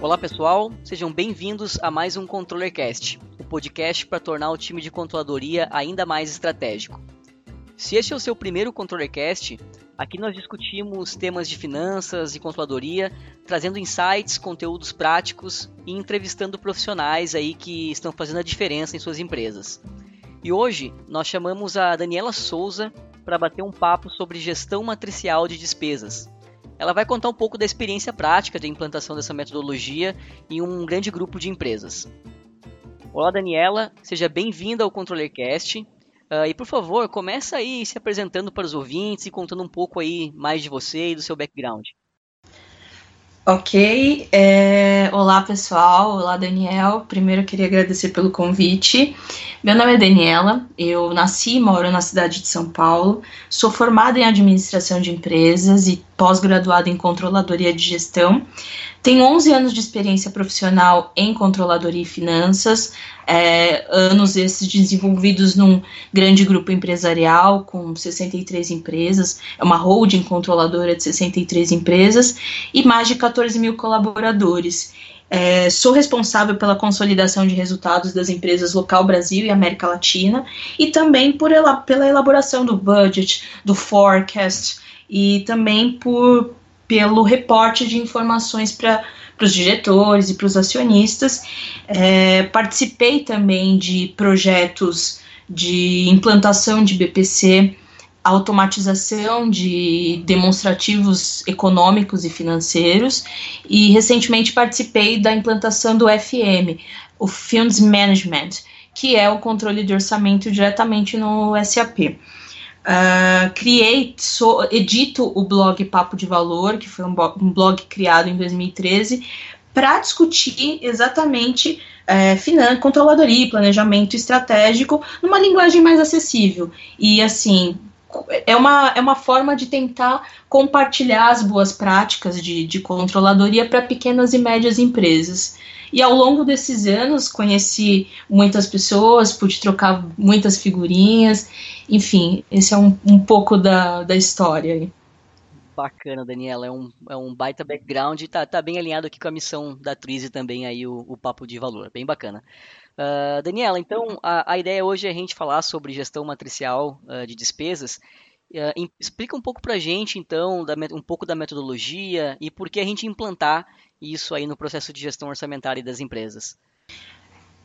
Olá pessoal, sejam bem-vindos a mais um ControllerCast, o podcast para tornar o time de controladoria ainda mais estratégico. Se este é o seu primeiro ControllerCast, aqui nós discutimos temas de finanças e controladoria, trazendo insights, conteúdos práticos e entrevistando profissionais aí que estão fazendo a diferença em suas empresas. E hoje nós chamamos a Daniela Souza para bater um papo sobre gestão matricial de despesas, ela vai contar um pouco da experiência prática de implantação dessa metodologia em um grande grupo de empresas. Olá, Daniela, seja bem-vinda ao ControllerCast. Uh, e por favor, começa aí se apresentando para os ouvintes e contando um pouco aí mais de você e do seu background. Ok, é... olá pessoal, olá Daniel. Primeiro eu queria agradecer pelo convite. Meu nome é Daniela, eu nasci e moro na cidade de São Paulo, sou formada em administração de empresas e pós-graduada em controladoria de gestão. Tenho 11 anos de experiência profissional em controladoria e finanças, é, anos esses desenvolvidos num grande grupo empresarial com 63 empresas, é uma holding controladora de 63 empresas e mais de 14 mil colaboradores. É, sou responsável pela consolidação de resultados das empresas local Brasil e América Latina e também por ela, pela elaboração do budget, do forecast e também por pelo reporte de informações para os diretores e para os acionistas. É, participei também de projetos de implantação de BPC, automatização de demonstrativos econômicos e financeiros, e recentemente participei da implantação do FM, o Funds Management, que é o controle de orçamento diretamente no SAP. Uh, criei, so, edito o blog Papo de Valor, que foi um, um blog criado em 2013, para discutir exatamente é, finanças, controladoria, planejamento estratégico, numa linguagem mais acessível. E assim, é uma, é uma forma de tentar compartilhar as boas práticas de, de controladoria para pequenas e médias empresas. E ao longo desses anos conheci muitas pessoas, pude trocar muitas figurinhas, enfim, esse é um, um pouco da, da história. Bacana, Daniela, é um, é um baita background e tá, tá bem alinhado aqui com a missão da Trize também aí, o, o papo de valor, bem bacana. Uh, Daniela, então a, a, ideia hoje é a gente falar sobre gestão matricial uh, de despesas. Uh, explica um pouco para a gente, então, da, um pouco da metodologia e por que a gente implantar isso aí no processo de gestão orçamentária das empresas.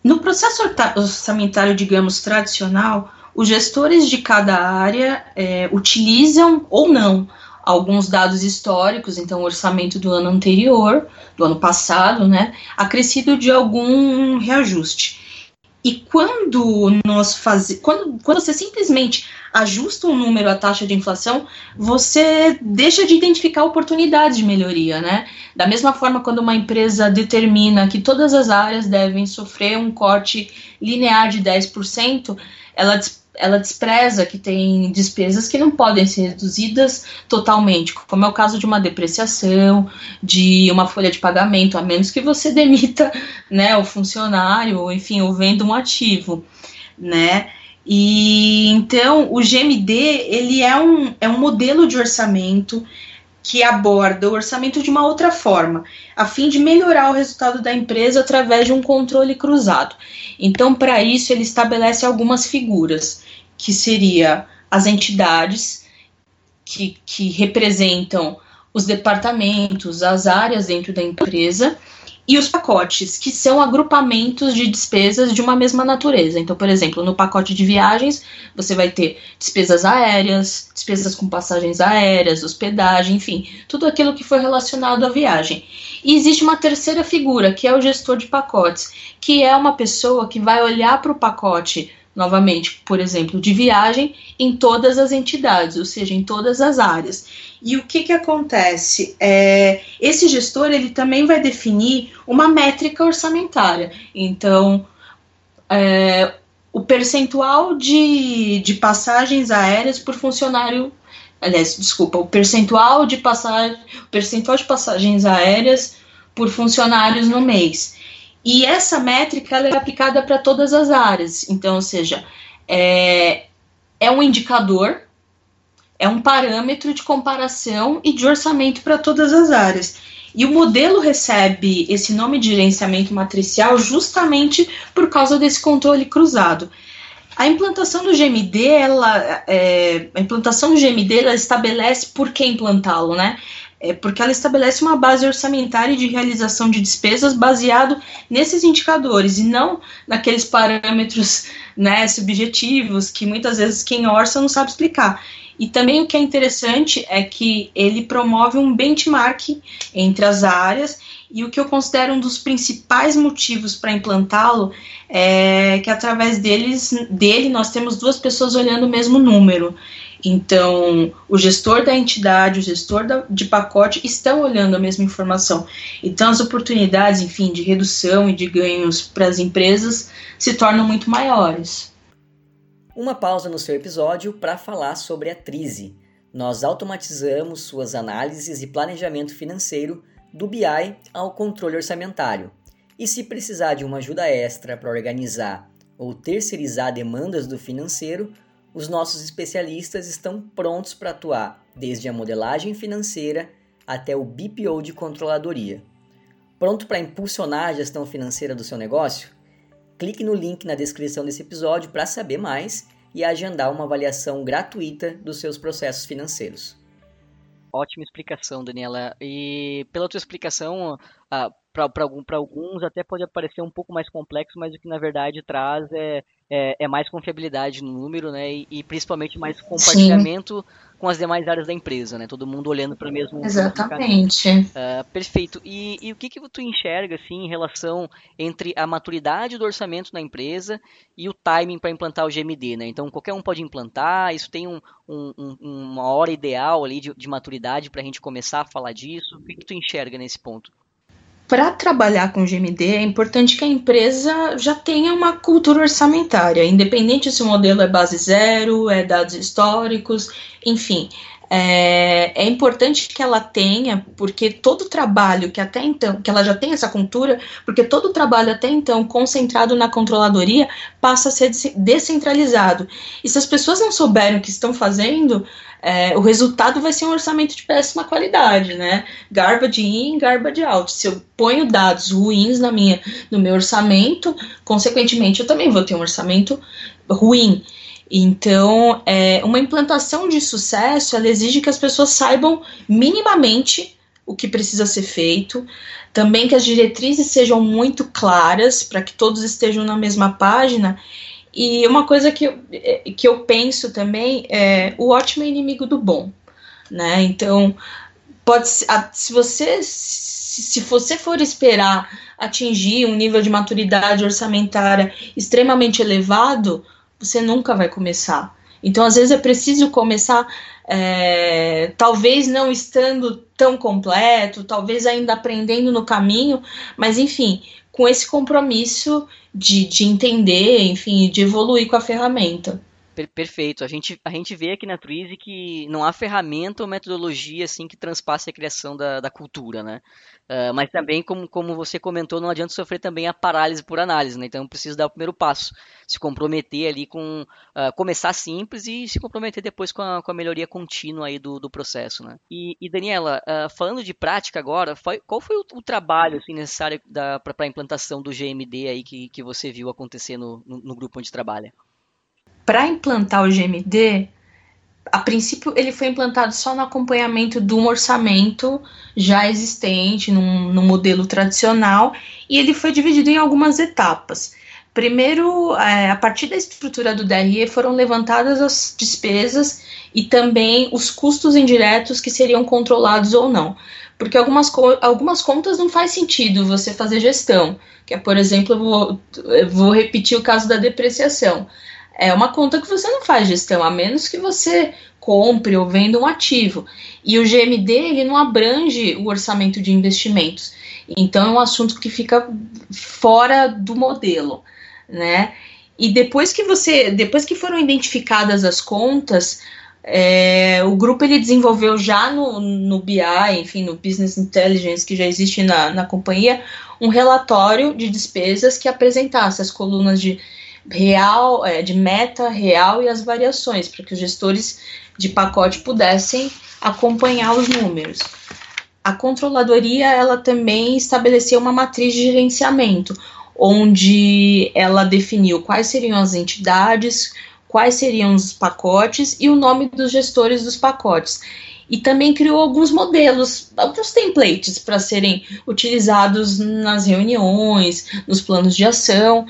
No processo orçamentário, digamos, tradicional, os gestores de cada área é, utilizam ou não alguns dados históricos, então o orçamento do ano anterior, do ano passado, né, acrescido de algum reajuste. E quando nós fazemos, quando, quando você simplesmente ajusta um número à taxa de inflação, você deixa de identificar oportunidades de melhoria, né? Da mesma forma, quando uma empresa determina que todas as áreas devem sofrer um corte linear de 10%, ela ela despreza que tem despesas que não podem ser reduzidas totalmente, como é o caso de uma depreciação, de uma folha de pagamento, a menos que você demita né, o funcionário, ou enfim, ou venda um ativo, né? E então o GMD ele é um, é um modelo de orçamento que aborda o orçamento de uma outra forma, a fim de melhorar o resultado da empresa através de um controle cruzado. Então, para isso, ele estabelece algumas figuras, que seria as entidades que, que representam os departamentos, as áreas dentro da empresa, e os pacotes, que são agrupamentos de despesas de uma mesma natureza. Então, por exemplo, no pacote de viagens, você vai ter despesas aéreas, despesas com passagens aéreas, hospedagem, enfim, tudo aquilo que foi relacionado à viagem. E existe uma terceira figura, que é o gestor de pacotes, que é uma pessoa que vai olhar para o pacote novamente, por exemplo, de viagem em todas as entidades, ou seja, em todas as áreas. E o que, que acontece? É, esse gestor ele também vai definir uma métrica orçamentária. Então, é, o percentual de, de passagens aéreas por funcionário aliás, desculpa, o percentual de passagem, percentual de passagens aéreas por funcionários no mês. E essa métrica ela é aplicada para todas as áreas. Então, ou seja, é, é um indicador, é um parâmetro de comparação e de orçamento para todas as áreas. E o modelo recebe esse nome de gerenciamento matricial justamente por causa desse controle cruzado. A implantação do GMD, ela, é, a implantação do GMD, ela estabelece por que implantá-lo, né? É porque ela estabelece uma base orçamentária de realização de despesas baseado nesses indicadores e não naqueles parâmetros né, subjetivos que muitas vezes quem orça não sabe explicar. E também o que é interessante é que ele promove um benchmark entre as áreas e o que eu considero um dos principais motivos para implantá-lo é que através deles, dele nós temos duas pessoas olhando o mesmo número. Então, o gestor da entidade, o gestor da, de pacote estão olhando a mesma informação. Então, as oportunidades, enfim, de redução e de ganhos para as empresas se tornam muito maiores. Uma pausa no seu episódio para falar sobre a Trize. Nós automatizamos suas análises e planejamento financeiro do BI ao controle orçamentário. E se precisar de uma ajuda extra para organizar ou terceirizar demandas do financeiro, os nossos especialistas estão prontos para atuar desde a modelagem financeira até o BPO de controladoria. Pronto para impulsionar a gestão financeira do seu negócio? Clique no link na descrição desse episódio para saber mais e agendar uma avaliação gratuita dos seus processos financeiros. Ótima explicação, Daniela. E pela tua explicação, ah, para alguns até pode parecer um pouco mais complexo, mas o que na verdade traz é, é, é mais confiabilidade no número, né? E, e principalmente mais compartilhamento Sim. com as demais áreas da empresa, né? Todo mundo olhando para o mesmo. Exatamente. Uh, perfeito. E, e, o que, que tu enxerga assim em relação entre a maturidade do orçamento na empresa e o timing para implantar o GMD, né? Então qualquer um pode implantar. Isso tem um, um, um, uma hora ideal ali de, de maturidade para a gente começar a falar disso. O que, que tu enxerga nesse ponto? Para trabalhar com GMD, é importante que a empresa já tenha uma cultura orçamentária, independente se o modelo é base zero, é dados históricos, enfim. É, é, importante que ela tenha, porque todo trabalho que até então, que ela já tem essa cultura, porque todo trabalho até então concentrado na controladoria passa a ser descentralizado. E se as pessoas não souberem o que estão fazendo, é, o resultado vai ser um orçamento de péssima qualidade, né? Garbage in, garbage out. Se eu ponho dados ruins na minha, no meu orçamento, consequentemente eu também vou ter um orçamento ruim. Então, é, uma implantação de sucesso, ela exige que as pessoas saibam minimamente o que precisa ser feito, também que as diretrizes sejam muito claras para que todos estejam na mesma página e uma coisa que eu, é, que eu penso também é o ótimo é inimigo do bom, né? Então, pode se você se você for esperar atingir um nível de maturidade orçamentária extremamente elevado, você nunca vai começar. Então, às vezes é preciso começar, é, talvez não estando tão completo, talvez ainda aprendendo no caminho, mas enfim, com esse compromisso de, de entender, enfim, de evoluir com a ferramenta. Perfeito. A gente, a gente vê aqui na Twizy que não há ferramenta ou metodologia assim que transpasse a criação da, da cultura, né? Uh, mas também, como, como você comentou, não adianta sofrer também a parálise por análise, né? Então, precisa dar o primeiro passo, se comprometer ali com... Uh, começar simples e se comprometer depois com a, com a melhoria contínua aí do, do processo, né? E, e Daniela, uh, falando de prática agora, foi, qual foi o, o trabalho assim, necessário para a implantação do GMD aí que, que você viu acontecer no, no, no grupo onde trabalha? Para implantar o GMD, a princípio ele foi implantado só no acompanhamento de um orçamento já existente, num, num modelo tradicional, e ele foi dividido em algumas etapas. Primeiro, é, a partir da estrutura do DRE foram levantadas as despesas e também os custos indiretos que seriam controlados ou não. Porque algumas, algumas contas não faz sentido você fazer gestão, que é, por exemplo, eu vou, eu vou repetir o caso da depreciação é uma conta que você não faz gestão, a menos que você compre ou venda um ativo. E o GMD ele não abrange o orçamento de investimentos. Então é um assunto que fica fora do modelo, né? E depois que você, depois que foram identificadas as contas, é, o grupo ele desenvolveu já no, no BI, enfim, no Business Intelligence que já existe na, na companhia, um relatório de despesas que apresentasse as colunas de real, é, de meta real e as variações, para que os gestores de pacote pudessem acompanhar os números. a controladoria ela também estabeleceu uma matriz de gerenciamento, onde ela definiu quais seriam as entidades, quais seriam os pacotes e o nome dos gestores dos pacotes. E também criou alguns modelos, alguns templates para serem utilizados nas reuniões, nos planos de ação.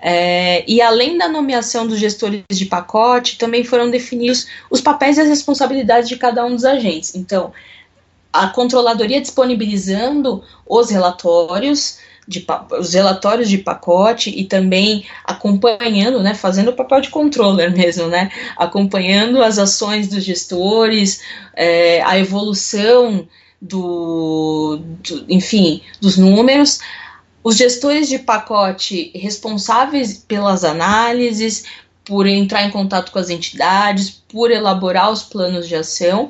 É, e além da nomeação dos gestores de pacote, também foram definidos os papéis e as responsabilidades de cada um dos agentes. Então, a controladoria disponibilizando os relatórios, de, os relatórios de pacote e também acompanhando, né, fazendo o papel de controller mesmo, né, acompanhando as ações dos gestores, é, a evolução do, do, enfim, dos números, os gestores de pacote responsáveis pelas análises, por entrar em contato com as entidades, por elaborar os planos de ação,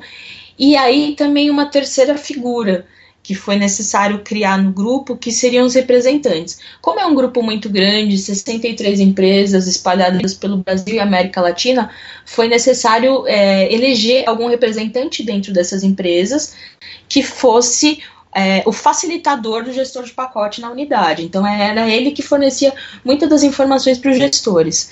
e aí também uma terceira figura, que foi necessário criar no grupo, que seriam os representantes. Como é um grupo muito grande, 63 empresas espalhadas pelo Brasil e América Latina, foi necessário é, eleger algum representante dentro dessas empresas que fosse é, o facilitador do gestor de pacote na unidade. Então, era ele que fornecia muitas das informações para os gestores.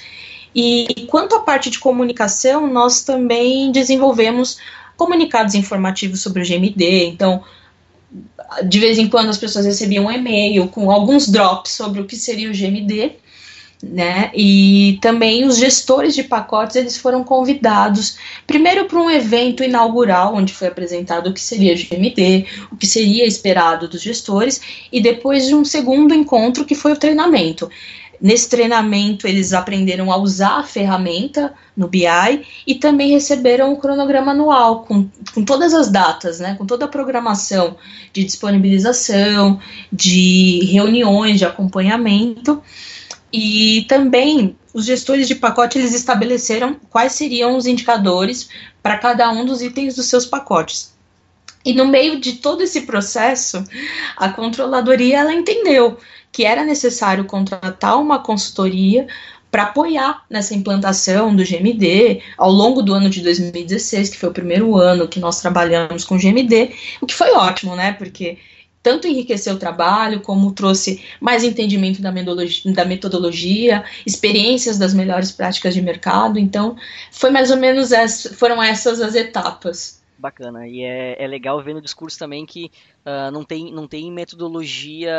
E quanto à parte de comunicação, nós também desenvolvemos comunicados informativos sobre o GMD. Então, de vez em quando as pessoas recebiam um e-mail com alguns drops sobre o que seria o GMD, né? E também os gestores de pacotes eles foram convidados primeiro para um evento inaugural onde foi apresentado o que seria o GMD, o que seria esperado dos gestores e depois de um segundo encontro que foi o treinamento. Nesse treinamento, eles aprenderam a usar a ferramenta no BI e também receberam o cronograma anual, com, com todas as datas, né, com toda a programação de disponibilização, de reuniões, de acompanhamento. E também os gestores de pacote eles estabeleceram quais seriam os indicadores para cada um dos itens dos seus pacotes. E no meio de todo esse processo, a controladoria ela entendeu que era necessário contratar uma consultoria para apoiar nessa implantação do GMD ao longo do ano de 2016, que foi o primeiro ano que nós trabalhamos com GMD, o que foi ótimo, né? Porque tanto enriqueceu o trabalho, como trouxe mais entendimento da metodologia, da metodologia, experiências das melhores práticas de mercado. Então, foi mais ou menos essa, foram essas as etapas. Bacana. E é, é legal ver no discurso também que uh, não, tem, não tem metodologia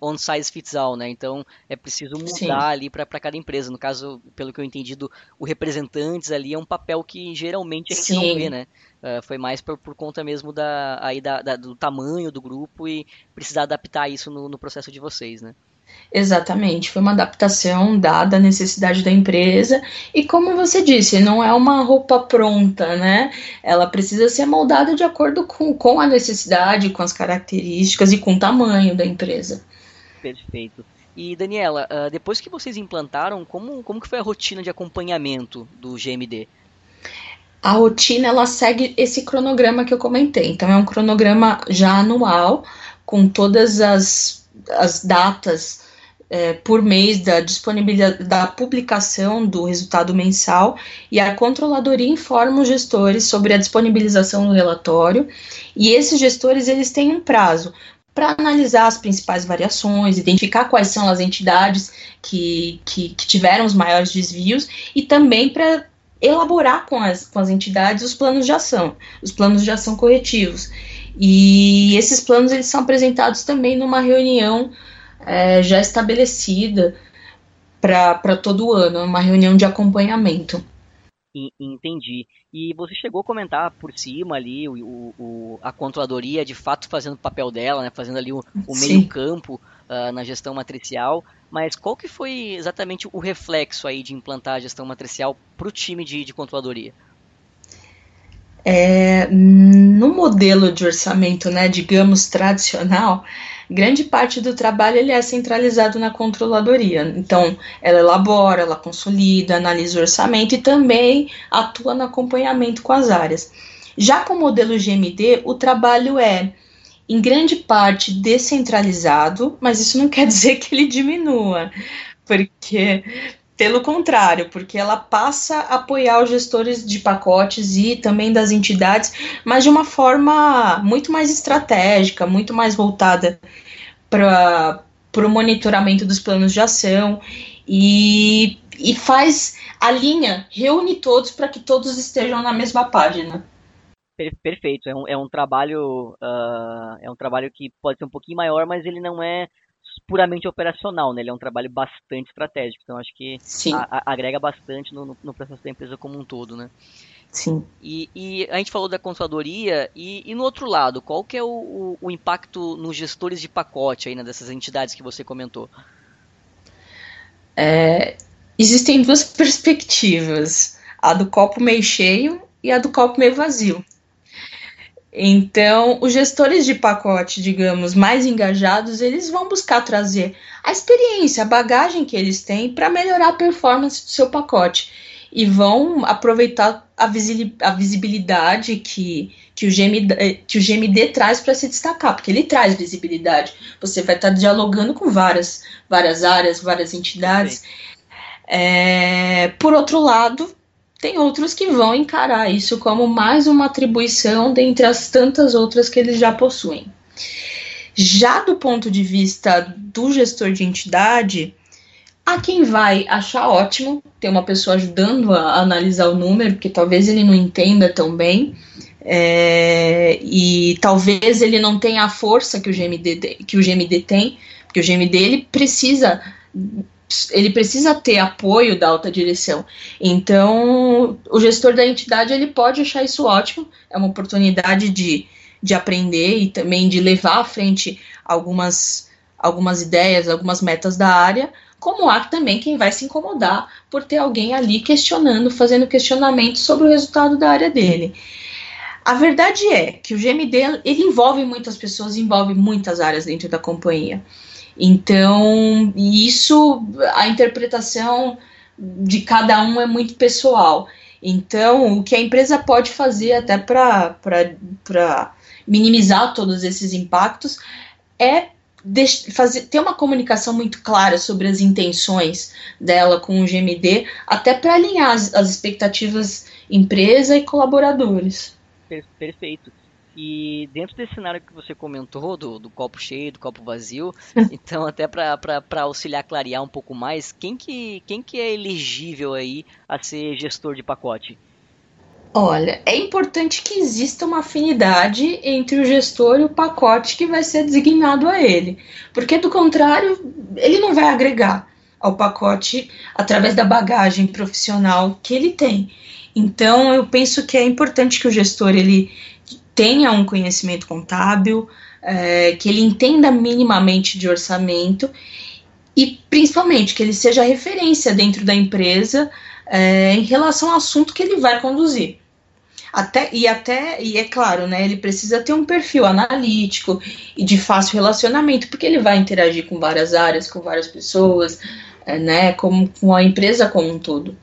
uh, one size fits all, né? Então é preciso mudar Sim. ali para cada empresa. No caso, pelo que eu entendi, do, o representantes ali é um papel que geralmente a gente Sim. não vê, né? Uh, foi mais por, por conta mesmo da, aí da, da, do tamanho do grupo e precisar adaptar isso no, no processo de vocês, né? Exatamente, foi uma adaptação dada à necessidade da empresa e como você disse, não é uma roupa pronta, né? Ela precisa ser moldada de acordo com, com a necessidade, com as características e com o tamanho da empresa. Perfeito. E Daniela, ah, depois que vocês implantaram, como, como que foi a rotina de acompanhamento do GMD? A rotina ela segue esse cronograma que eu comentei. Então é um cronograma já anual com todas as, as datas é, por mês da disponibilidade da publicação do resultado mensal e a controladoria informa os gestores sobre a disponibilização do relatório e esses gestores eles têm um prazo para analisar as principais variações, identificar quais são as entidades que, que, que tiveram os maiores desvios e também para elaborar com as, com as entidades os planos de ação, os planos de ação corretivos. E esses planos eles são apresentados também numa reunião é, já estabelecida para todo ano, uma reunião de acompanhamento. Entendi. E você chegou a comentar por cima ali o, o, a controladoria de fato fazendo o papel dela, né, fazendo ali o, o meio campo uh, na gestão matricial, mas qual que foi exatamente o reflexo aí de implantar a gestão matricial para o time de, de controladoria? É, no modelo de orçamento, né, digamos, tradicional, grande parte do trabalho ele é centralizado na controladoria. Então, ela elabora, ela consolida, analisa o orçamento e também atua no acompanhamento com as áreas. Já com o modelo GMD, o trabalho é em grande parte descentralizado, mas isso não quer dizer que ele diminua, porque Pelo contrário, porque ela passa a apoiar os gestores de pacotes e também das entidades, mas de uma forma muito mais estratégica, muito mais voltada para o monitoramento dos planos de ação e, e faz a linha, reúne todos para que todos estejam na mesma página. Perfeito, é um, é um trabalho uh, é um trabalho que pode ser um pouquinho maior, mas ele não é puramente operacional, né? Ele é um trabalho bastante estratégico, então acho que a, a, agrega bastante no, no, processo da empresa como um todo, né? Sim. E, e a gente falou da controladoria e, e, no outro lado, qual que é o, o, o, impacto nos gestores de pacote aí, né, dessas entidades que você comentou? É, existem duas perspectivas, a do copo meio cheio e a do copo meio vazio. Então, os gestores de pacote, digamos, mais engajados, eles vão buscar trazer a experiência, a bagagem que eles têm para melhorar a performance do seu pacote e vão aproveitar a, visibilidade que, que, o GMD, que o GMD traz para se destacar, porque ele traz visibilidade. Você vai estar dialogando com várias, várias áreas, várias entidades. É, por outro lado, tem outros que vão encarar isso como mais uma atribuição dentre as tantas outras que eles já possuem. Já do ponto de vista do gestor de entidade, há quem vai achar ótimo ter uma pessoa ajudando a analisar o número, porque talvez ele não entenda tão bem. É, e talvez ele não tenha a força que o GMD, que o GMD tem, porque o GMD ele precisa ele precisa ter apoio da alta direção. Então, o gestor da entidade ele pode achar isso ótimo, é uma oportunidade de, de aprender e também de levar à frente algumas, algumas ideias, algumas metas da área, como há também quem vai se incomodar por ter alguém ali questionando, fazendo questionamentos sobre o resultado da área dele. A verdade é que o GMD ele envolve muitas pessoas, envolve muitas áreas dentro da companhia. Então, isso, a interpretação de cada um é muito pessoal. Então, o que a empresa pode fazer até para minimizar todos esses impactos é fazer, ter uma comunicação muito clara sobre as intenções dela com o GMD, até para alinhar as, as expectativas empresa e colaboradores. Perfeito. E dentro desse cenário que você comentou, do, do copo cheio, do copo vazio, então até para auxiliar a clarear um pouco mais, quem que, quem que é elegível aí a ser gestor de pacote? Olha, é importante que exista uma afinidade entre o gestor e o pacote que vai ser designado a ele, porque do contrário, ele não vai agregar ao pacote através da bagagem profissional que ele tem. Então, eu penso que é importante que o gestor ele tenha um conhecimento contábil, é, que ele entenda minimamente de orçamento e principalmente que ele seja referência dentro da empresa é, em relação ao assunto que ele vai conduzir. Até, e até, e é claro, né, ele precisa ter um perfil analítico e de fácil relacionamento, porque ele vai interagir com várias áreas, com várias pessoas, é, né, com, com a empresa como um todo.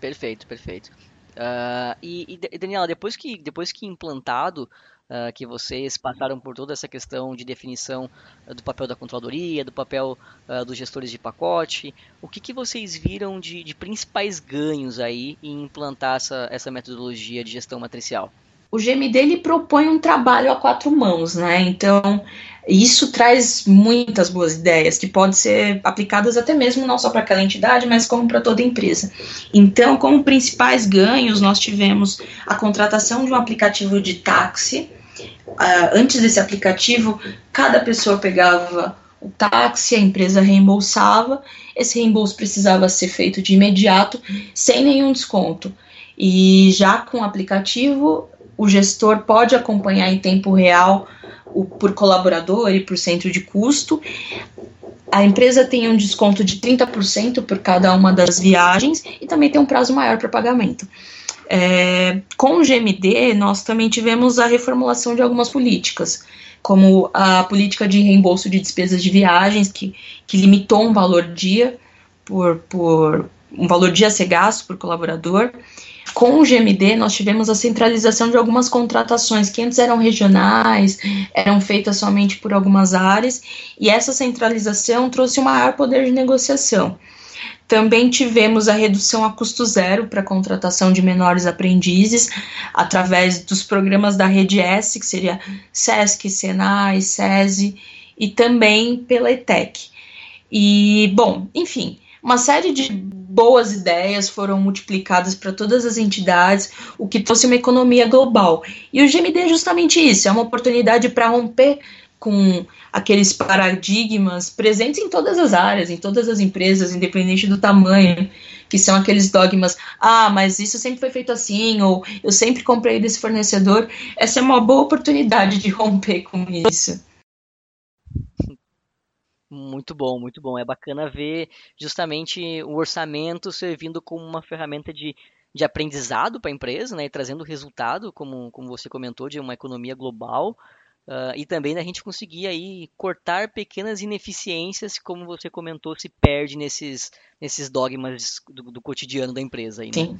Perfeito, perfeito. Uh, e, e, Daniela, depois que, depois que implantado, uh, que vocês passaram por toda essa questão de definição uh, do papel da controladoria, do papel dos gestores de pacote, o que, que vocês viram de, de principais ganhos aí em implantar essa, essa metodologia de gestão matricial? O GMD ele propõe um trabalho a quatro mãos, né? Então, isso traz muitas boas ideias que podem ser aplicadas até mesmo não só para aquela entidade, mas como para toda empresa. Então, como principais ganhos, nós tivemos a contratação de um aplicativo de táxi. Uh, antes desse aplicativo, cada pessoa pegava o táxi, a empresa reembolsava. Esse reembolso precisava ser feito de imediato, sem nenhum desconto. E já com o aplicativo, o gestor pode acompanhar em tempo real o, por colaborador e por centro de custo. A empresa tem um desconto de 30% por cada uma das viagens e também tem um prazo maior para pagamento. É, com o GMD, nós também tivemos a reformulação de algumas políticas, como a política de reembolso de despesas de viagens, que, que limitou um valor dia por, por um valor dia a ser gasto por colaborador, com o GMD, nós tivemos a centralização de algumas contratações que antes eram regionais, eram feitas somente por algumas áreas, e essa centralização trouxe um maior poder de negociação. Também tivemos a redução a custo zero para a contratação de menores aprendizes, através dos programas da Rede S, que seria SESC, SENAI, SESI, e também pela ETEC. E, bom, enfim, uma série de boas ideias foram multiplicadas para todas as entidades, o que trouxe uma economia global. E o GMD é justamente isso, é uma oportunidade para romper com aqueles paradigmas presentes em todas as áreas, em todas as empresas, independente do tamanho, que são aqueles dogmas, ah, mas isso sempre foi feito assim, ou eu sempre comprei desse fornecedor. Essa é uma boa oportunidade de romper com isso. Muito bom, muito bom. É bacana ver justamente o orçamento servindo como uma ferramenta de, de aprendizado para a empresa, né, e trazendo resultado, como, como você comentou, de uma economia global. Uh, e também a gente conseguir aí cortar pequenas ineficiências, como você comentou, se perde nesses, nesses dogmas do, do cotidiano da empresa. Aí, né? Sim.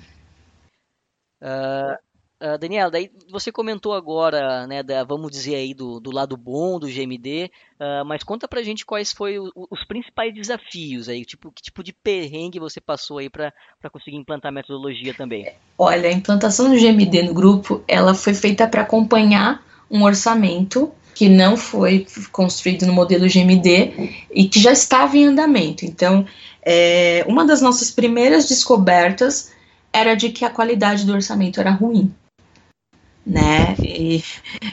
Uh, uh, Daniela, daí você comentou agora, né, da, vamos dizer aí do, do lado bom do GMD, uh, mas conta pra gente quais foram os principais desafios aí, tipo, que tipo de perrengue você passou aí para conseguir implantar a metodologia também? Olha, a implantação do GMD no grupo, ela foi feita para acompanhar um orçamento que não foi construído no modelo GMD e que já estava em andamento. Então, é, uma das nossas primeiras descobertas era de que a qualidade do orçamento era ruim. Né? E,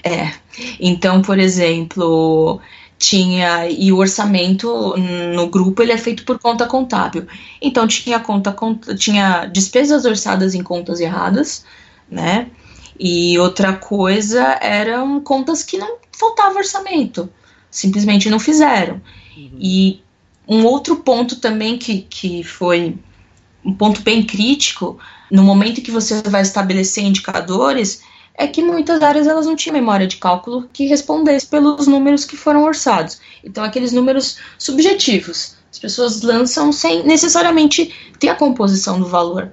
é. Então, por exemplo, tinha e o orçamento no grupo ele é feito por conta contábil. Então tinha conta, conta tinha despesas orçadas em contas erradas, né? E outra coisa eram contas que não faltava orçamento, simplesmente não fizeram. Uhum. E um outro ponto também que, que foi um ponto bem crítico, no momento que você vai estabelecer indicadores, é que muitas áreas elas não tinham memória de cálculo que respondesse pelos números que foram orçados. Então, aqueles números subjetivos. As pessoas lançam sem necessariamente ter a composição do valor.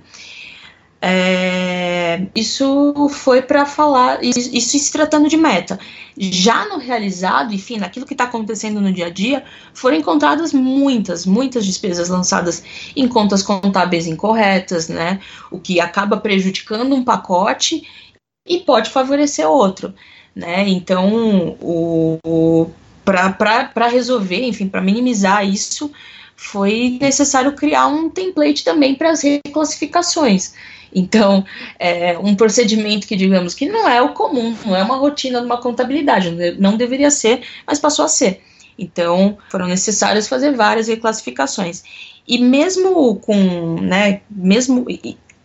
É, isso foi para falar, isso se tratando de meta. Já no realizado, enfim, naquilo que está acontecendo no dia a dia, foram encontradas muitas, muitas despesas lançadas em contas contábeis incorretas, né? O que acaba prejudicando um pacote e pode favorecer outro, né? Então, o, o para resolver, enfim, para minimizar isso, foi necessário criar um template também para as reclassificações. Então, é um procedimento que, digamos, que não é o comum, não é uma rotina de uma contabilidade, não deveria ser, mas passou a ser. Então, foram necessárias fazer várias reclassificações. E mesmo com, né, mesmo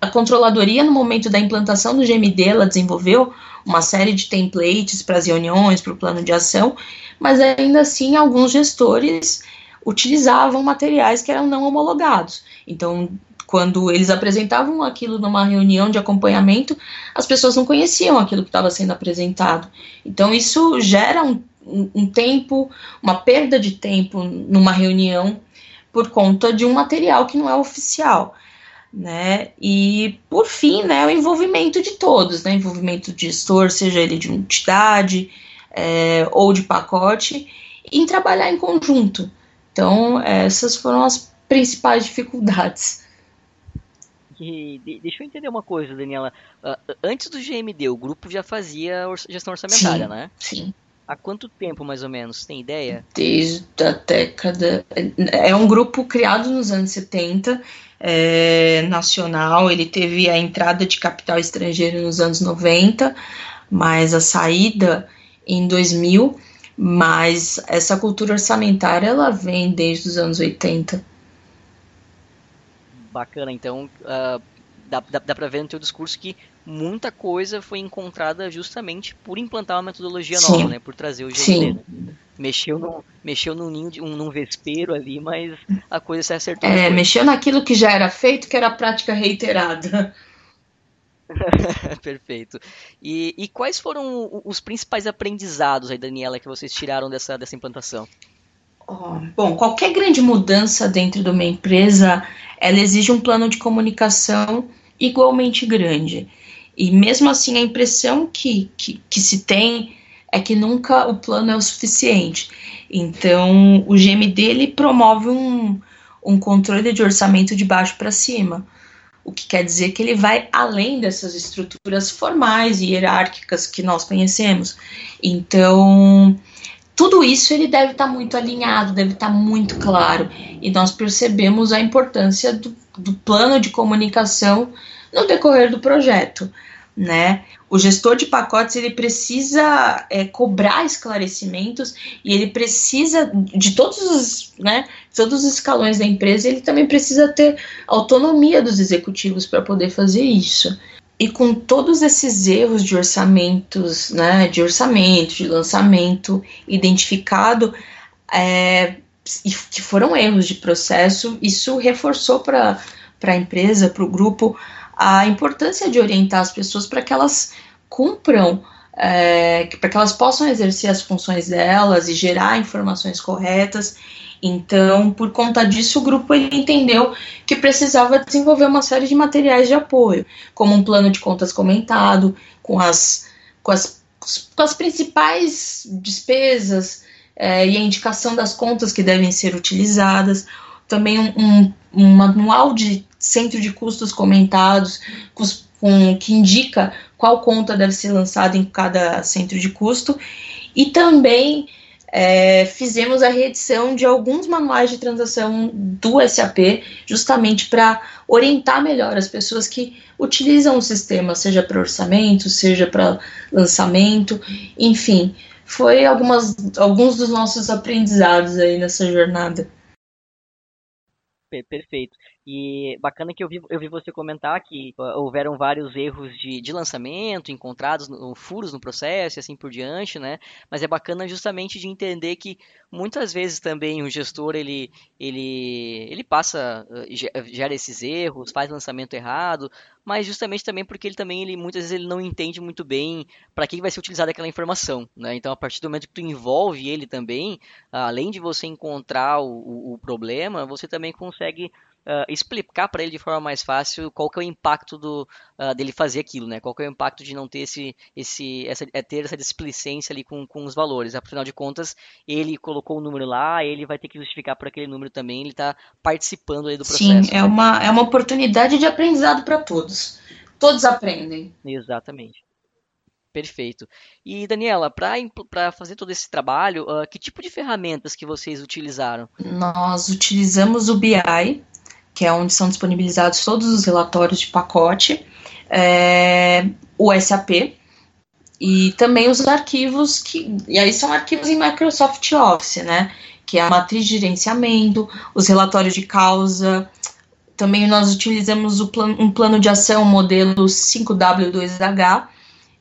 a controladoria no momento da implantação do GMD, ela desenvolveu uma série de templates para as reuniões, para o plano de ação, mas ainda assim alguns gestores utilizavam materiais que eram não homologados. Então, quando eles apresentavam aquilo numa reunião de acompanhamento, as pessoas não conheciam aquilo que estava sendo apresentado. Então, isso gera um, um, tempo, uma perda de tempo numa reunião por conta de um material que não é oficial. Né? E, por fim, né, o envolvimento de todos, né? envolvimento de gestor, seja ele de entidade é, ou de pacote, em trabalhar em conjunto. Então, essas foram as principais dificuldades que. deixa eu entender uma coisa, Daniela. Uh, antes do GMD, o grupo já fazia or gestão orçamentária, sim, né? Sim. Há quanto tempo, mais ou menos? Tem ideia? Desde a década. É um grupo criado nos anos 70, é, nacional. Ele teve a entrada de capital estrangeiro nos anos 90, mas a saída em 2000. Mas essa cultura orçamentária ela vem desde os anos 80. Bacana, então uh, dá, dá, dá para ver no teu discurso que muita coisa foi encontrada justamente por implantar uma metodologia Sim. nova, né? Por trazer o GMD. Né? Mexeu no, mexeu num ninho de um num vespeiro ali, mas a coisa se acertou. É, mexeu naquilo que já era feito, que era prática reiterada. Perfeito. E, e, quais foram os principais aprendizados aí, Daniela, que vocês tiraram dessa, dessa implantação? Oh, bom, qualquer grande mudança dentro de uma empresa, ela exige um plano de comunicação igualmente grande. E mesmo assim, a impressão que, que, que se tem é que nunca o plano é o suficiente. Então, o GMD ele promove um, um controle de orçamento de baixo para cima. O que quer dizer que ele vai além dessas estruturas formais e hierárquicas que nós conhecemos. Então, tudo isso ele deve estar tá muito alinhado, deve estar tá muito claro. E nós percebemos a importância do, do plano de comunicação no decorrer do projeto, né? O gestor de pacotes ele precisa é, cobrar esclarecimentos e ele precisa de todos os, né, todos os escalões da empresa. Ele também precisa ter autonomia dos executivos para poder fazer isso. E com todos esses erros de orçamentos, né, de orçamento, de lançamento identificado, é, que foram erros de processo, isso reforçou para a empresa, para o grupo, a importância de orientar as pessoas para que elas cumpram, é, para que elas possam exercer as funções delas e gerar informações corretas. Então, por conta disso, o grupo entendeu que precisava desenvolver uma série de materiais de apoio, como um plano de contas comentado, com as, com as, com as principais despesas é, e a indicação das contas que devem ser utilizadas, também um, um, um manual de centro de custos comentados, com, que indica qual conta deve ser lançada em cada centro de custo, e também é, fizemos a reedição de alguns manuais de transação do SAP, justamente para orientar melhor as pessoas que utilizam o sistema, seja para orçamento, seja para lançamento, enfim, foi algumas, alguns dos nossos aprendizados aí nessa jornada. Perfeito. E bacana que eu vi, eu vi você comentar que uh, houveram vários erros de, de lançamento encontrados, no, furos no processo e assim por diante, né? Mas é bacana justamente de entender que muitas vezes também o gestor ele, ele, ele passa, uh, gera esses erros, faz lançamento errado, mas justamente também porque ele também ele muitas vezes ele não entende muito bem para que vai ser utilizada aquela informação, né? Então a partir do momento que tu envolve ele também, além de você encontrar o, o, o problema, você também consegue uh, explicar para ele de forma mais fácil qual que é o impacto do, uh, dele fazer aquilo, né? Qual que é o impacto de não ter esse, esse essa, é ter essa displicência ali com, com os valores. Afinal de contas, ele colocou o número lá, ele vai ter que justificar por aquele número também, ele está participando aí do processo. Sim, é uma, é uma oportunidade de aprendizado para todos. Todos aprendem. Exatamente. Perfeito. E Daniela, para fazer todo esse trabalho, uh, que tipo de ferramentas que vocês utilizaram? Nós utilizamos o BI, que é onde são disponibilizados todos os relatórios de pacote, é, o SAP e também os arquivos que e aí são arquivos em Microsoft Office, né? Que é a matriz de gerenciamento, os relatórios de causa. Também nós utilizamos plan, um plano de ação modelo 5W2H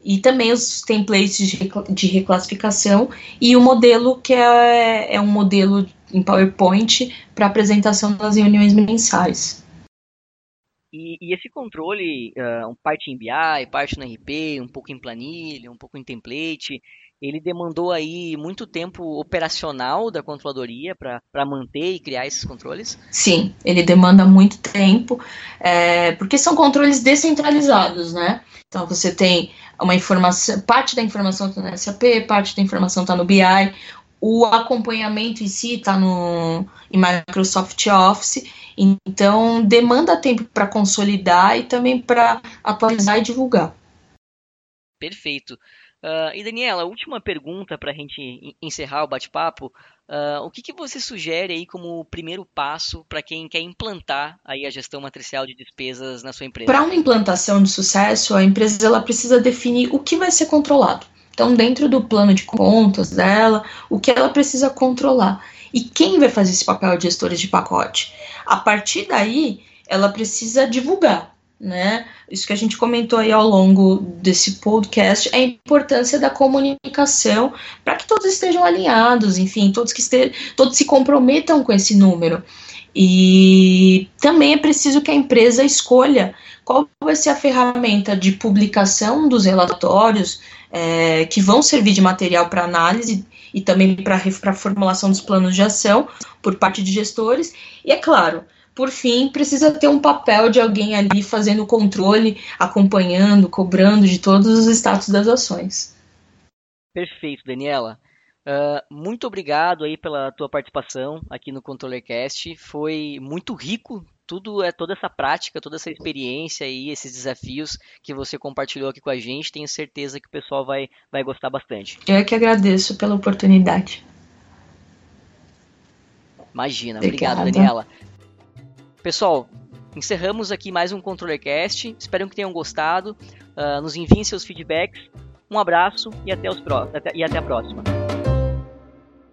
e também os templates de, reclassificação e o modelo que é, é um modelo em PowerPoint para apresentação das reuniões mensais. E, e esse controle, uh, parte em BI, parte no RP, um pouco em planilha, um pouco em template, ele demandou aí muito tempo operacional da controladoria para manter e criar esses controles? Sim, ele demanda muito tempo, é, porque são controles descentralizados, né? Então você tem uma informação, parte da informação está no SAP, parte da informação está no BI, o acompanhamento em si está no em Microsoft Office, então demanda tempo para consolidar e também para atualizar e divulgar. Perfeito. Uh, e Daniela, última pergunta para a gente encerrar o bate-papo. Uh, o que, que, você sugere aí como primeiro passo para quem quer implantar aí a gestão matricial de despesas na sua empresa? Para uma implantação de sucesso, a empresa ela precisa definir o que vai ser controlado. Então, dentro do plano de contas dela, o que ela precisa controlar. E quem vai fazer esse papel de gestores de pacote? A partir daí, ela precisa divulgar né? Isso que a gente comentou aí ao longo desse podcast, é a importância da comunicação para que todos estejam alinhados, enfim, todos que estejam, todos se comprometam com esse número. E também é preciso que a empresa escolha qual vai ser a ferramenta de publicação dos relatórios é, que vão servir de material para análise e também para a formulação dos planos de ação por parte de gestores. E é claro, por fim, precisa ter um papel de alguém ali fazendo o controle, acompanhando, cobrando de todos os status das ações. Perfeito, Daniela. Uh, muito obrigado aí pela tua participação aqui no ControllerCast. Foi muito rico tudo é toda essa prática, toda essa experiência e esses desafios que você compartilhou aqui com a gente. Tenho certeza que o pessoal vai, vai gostar bastante. Eu é que agradeço pela oportunidade. Imagina, obrigado, Daniela. Pessoal, encerramos aqui mais um ControllerCast. Espero que tenham gostado. Uh, nos enviem seus feedbacks. Um abraço e até, os pró e até a próxima.